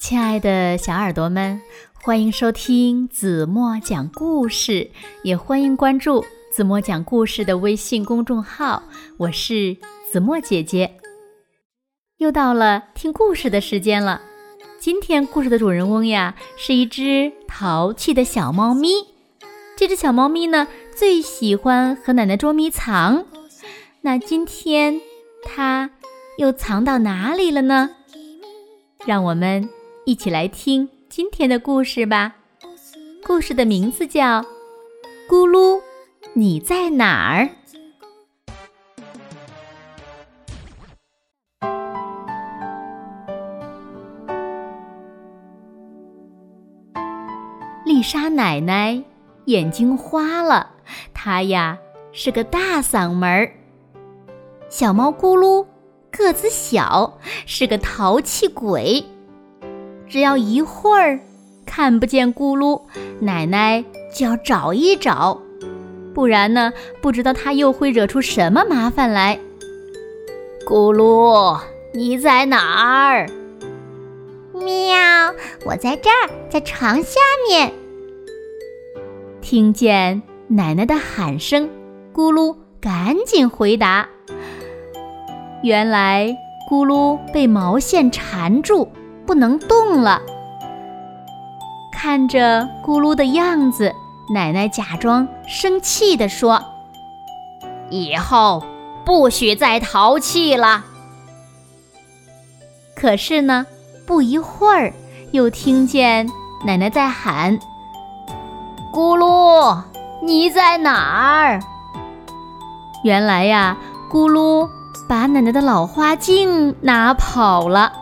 亲爱的小耳朵们，欢迎收听子墨讲故事，也欢迎关注子墨讲故事的微信公众号。我是子墨姐姐。又到了听故事的时间了。今天故事的主人翁呀，是一只淘气的小猫咪。这只小猫咪呢，最喜欢和奶奶捉迷藏。那今天它又藏到哪里了呢？让我们。一起来听今天的故事吧。故事的名字叫《咕噜，你在哪儿》。丽莎奶奶眼睛花了，她呀是个大嗓门儿。小猫咕噜个子小，是个淘气鬼。只要一会儿看不见咕噜，奶奶就要找一找，不然呢，不知道他又会惹出什么麻烦来。咕噜，你在哪儿？喵，我在这儿，在床下面。听见奶奶的喊声，咕噜赶紧回答。原来咕噜被毛线缠住。不能动了。看着咕噜的样子，奶奶假装生气地说：“以后不许再淘气了。”可是呢，不一会儿，又听见奶奶在喊：“咕噜，你在哪儿？”原来呀，咕噜把奶奶的老花镜拿跑了。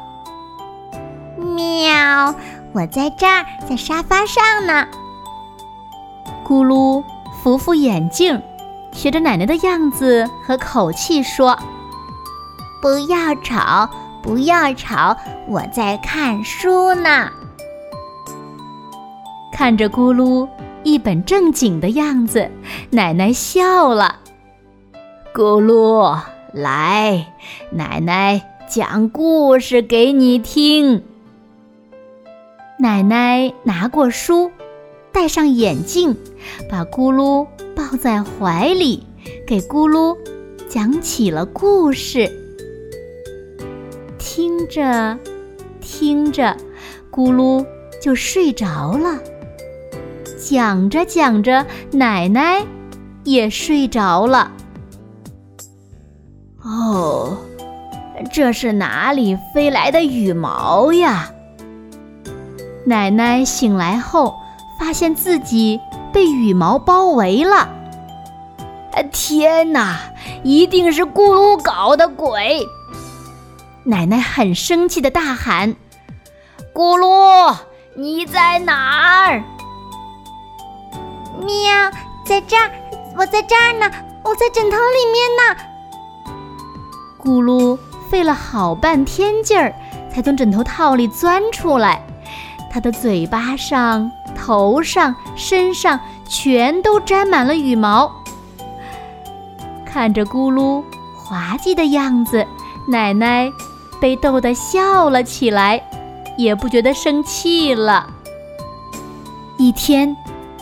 喵！我在这儿，在沙发上呢。咕噜扶扶眼镜，学着奶奶的样子和口气说：“不要吵，不要吵，我在看书呢。”看着咕噜一本正经的样子，奶奶笑了。咕噜，来，奶奶讲故事给你听。奶奶拿过书，戴上眼镜，把咕噜抱在怀里，给咕噜讲起了故事。听着，听着，咕噜就睡着了。讲着讲着，奶奶也睡着了。哦，这是哪里飞来的羽毛呀？奶奶醒来后，发现自己被羽毛包围了。天哪，一定是咕噜搞的鬼！奶奶很生气的大喊：“咕噜，你在哪儿？”喵，在这儿，我在这儿呢，我在枕头里面呢。咕噜费了好半天劲儿，才从枕头套里钻出来。它的嘴巴上、头上、身上全都沾满了羽毛。看着咕噜滑稽的样子，奶奶被逗得笑了起来，也不觉得生气了。一天，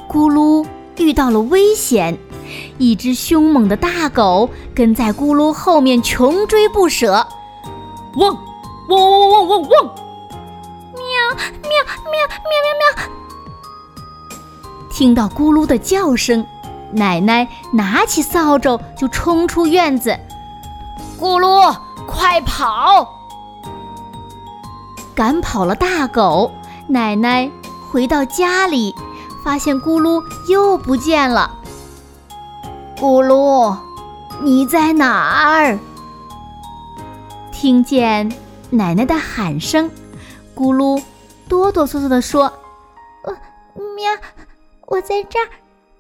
咕噜遇到了危险，一只凶猛的大狗跟在咕噜后面穷追不舍，汪汪汪汪汪汪！喵喵喵喵喵喵！听到咕噜的叫声，奶奶拿起扫帚就冲出院子。咕噜，快跑！赶跑了大狗，奶奶回到家里，发现咕噜又不见了。咕噜，你在哪儿？听见奶奶的喊声，咕噜。哆哆嗦嗦地说：“呃，喵，我在这儿，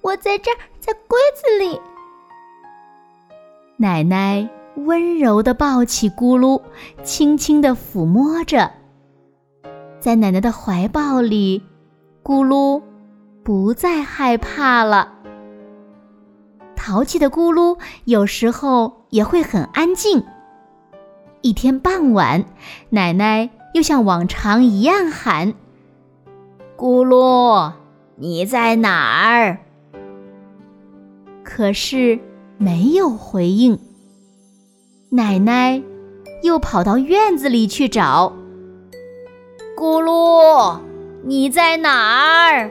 我在这儿，在柜子里。”奶奶温柔地抱起咕噜，轻轻地抚摸着，在奶奶的怀抱里，咕噜不再害怕了。淘气的咕噜有时候也会很安静。一天傍晚，奶奶。又像往常一样喊：“咕噜，你在哪儿？”可是没有回应。奶奶又跑到院子里去找：“咕噜，你在哪儿？”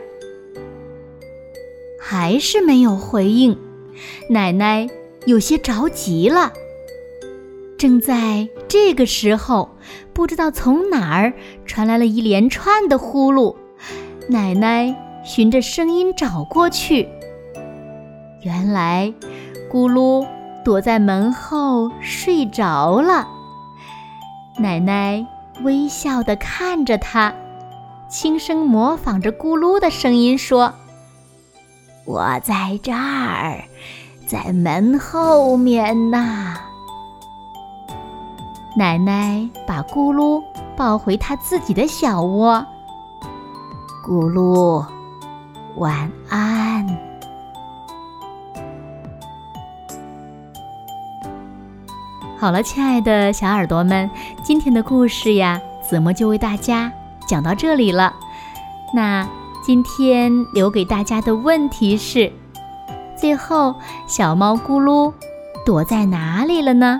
还是没有回应。奶奶有些着急了。正在这个时候，不知道从哪儿传来了一连串的呼噜。奶奶循着声音找过去，原来咕噜躲在门后睡着了。奶奶微笑地看着他，轻声模仿着咕噜的声音说：“我在这儿，在门后面呢。”奶奶把咕噜抱回她自己的小窝。咕噜，晚安。好了，亲爱的小耳朵们，今天的故事呀，子墨就为大家讲到这里了。那今天留给大家的问题是：最后，小猫咕噜躲在哪里了呢？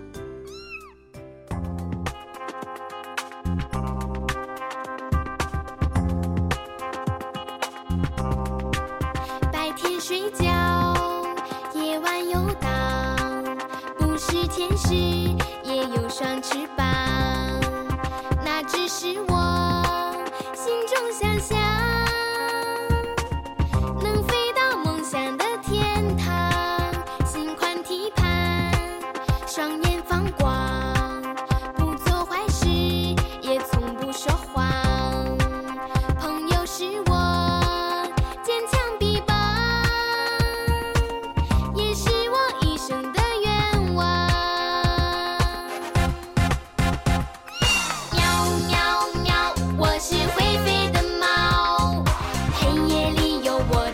游荡，不是天使也有双翅膀，what